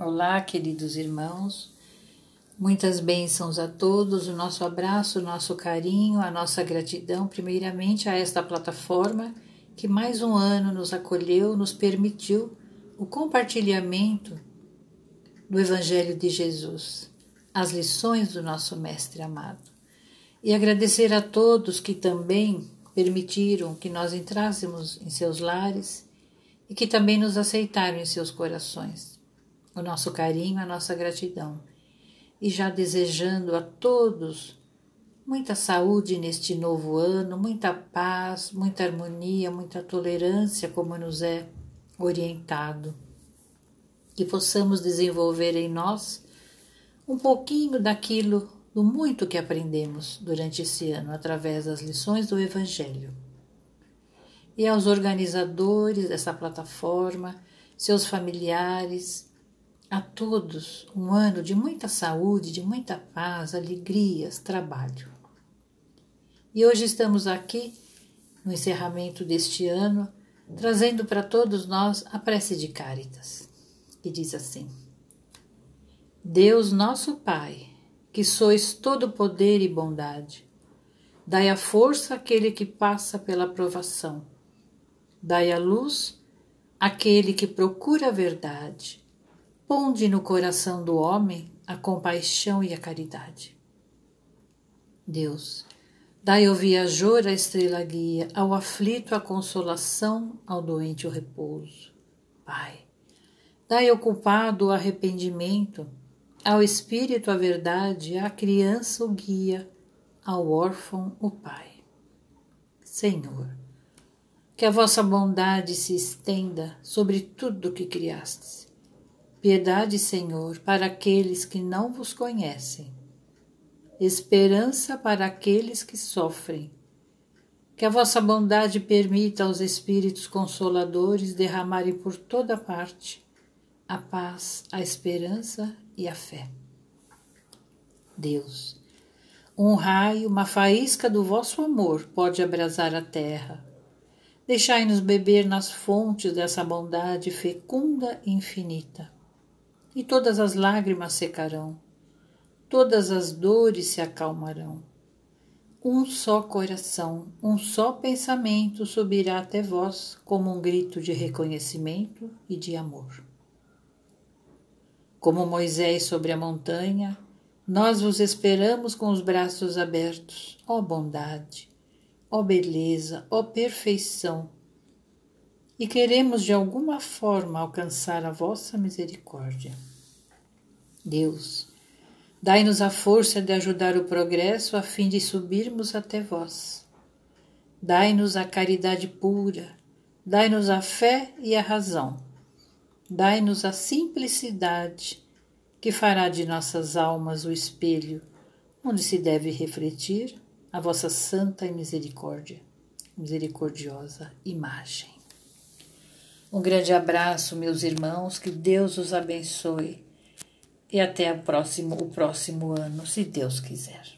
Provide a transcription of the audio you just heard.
Olá, queridos irmãos. Muitas bênçãos a todos, o nosso abraço, o nosso carinho, a nossa gratidão, primeiramente a esta plataforma que mais um ano nos acolheu, nos permitiu o compartilhamento do Evangelho de Jesus, as lições do nosso Mestre amado. E agradecer a todos que também permitiram que nós entrássemos em seus lares e que também nos aceitaram em seus corações o nosso carinho, a nossa gratidão. E já desejando a todos muita saúde neste novo ano, muita paz, muita harmonia, muita tolerância, como nos é orientado. Que possamos desenvolver em nós um pouquinho daquilo, do muito que aprendemos durante esse ano através das lições do Evangelho. E aos organizadores dessa plataforma, seus familiares, a todos um ano de muita saúde, de muita paz, alegrias, trabalho. E hoje estamos aqui, no encerramento deste ano, trazendo para todos nós a prece de Cáritas, que diz assim: Deus nosso Pai, que sois todo poder e bondade, dai a força àquele que passa pela provação, dai a luz àquele que procura a verdade Ponde no coração do homem a compaixão e a caridade. Deus, dai ao viajor a estrela guia, ao aflito a consolação, ao doente o repouso. Pai, dai ao culpado o arrependimento, ao espírito a verdade, à criança o guia, ao órfão o Pai. Senhor, que a vossa bondade se estenda sobre tudo o que criastes Piedade, Senhor, para aqueles que não vos conhecem. Esperança para aqueles que sofrem. Que a vossa bondade permita aos Espíritos Consoladores derramarem por toda parte a paz, a esperança e a fé. Deus, um raio, uma faísca do vosso amor pode abrasar a terra. Deixai-nos beber nas fontes dessa bondade fecunda e infinita e todas as lágrimas secarão, todas as dores se acalmarão. Um só coração, um só pensamento subirá até vós como um grito de reconhecimento e de amor. Como Moisés sobre a montanha, nós vos esperamos com os braços abertos, ó bondade, ó beleza, ó perfeição, e queremos de alguma forma alcançar a vossa misericórdia. Deus, dai-nos a força de ajudar o progresso a fim de subirmos até vós. Dai-nos a caridade pura, dai-nos a fé e a razão. Dai-nos a simplicidade que fará de nossas almas o espelho onde se deve refletir a vossa santa e misericórdia, misericordiosa imagem. Um grande abraço, meus irmãos, que Deus os abençoe e até o próximo, o próximo ano, se Deus quiser.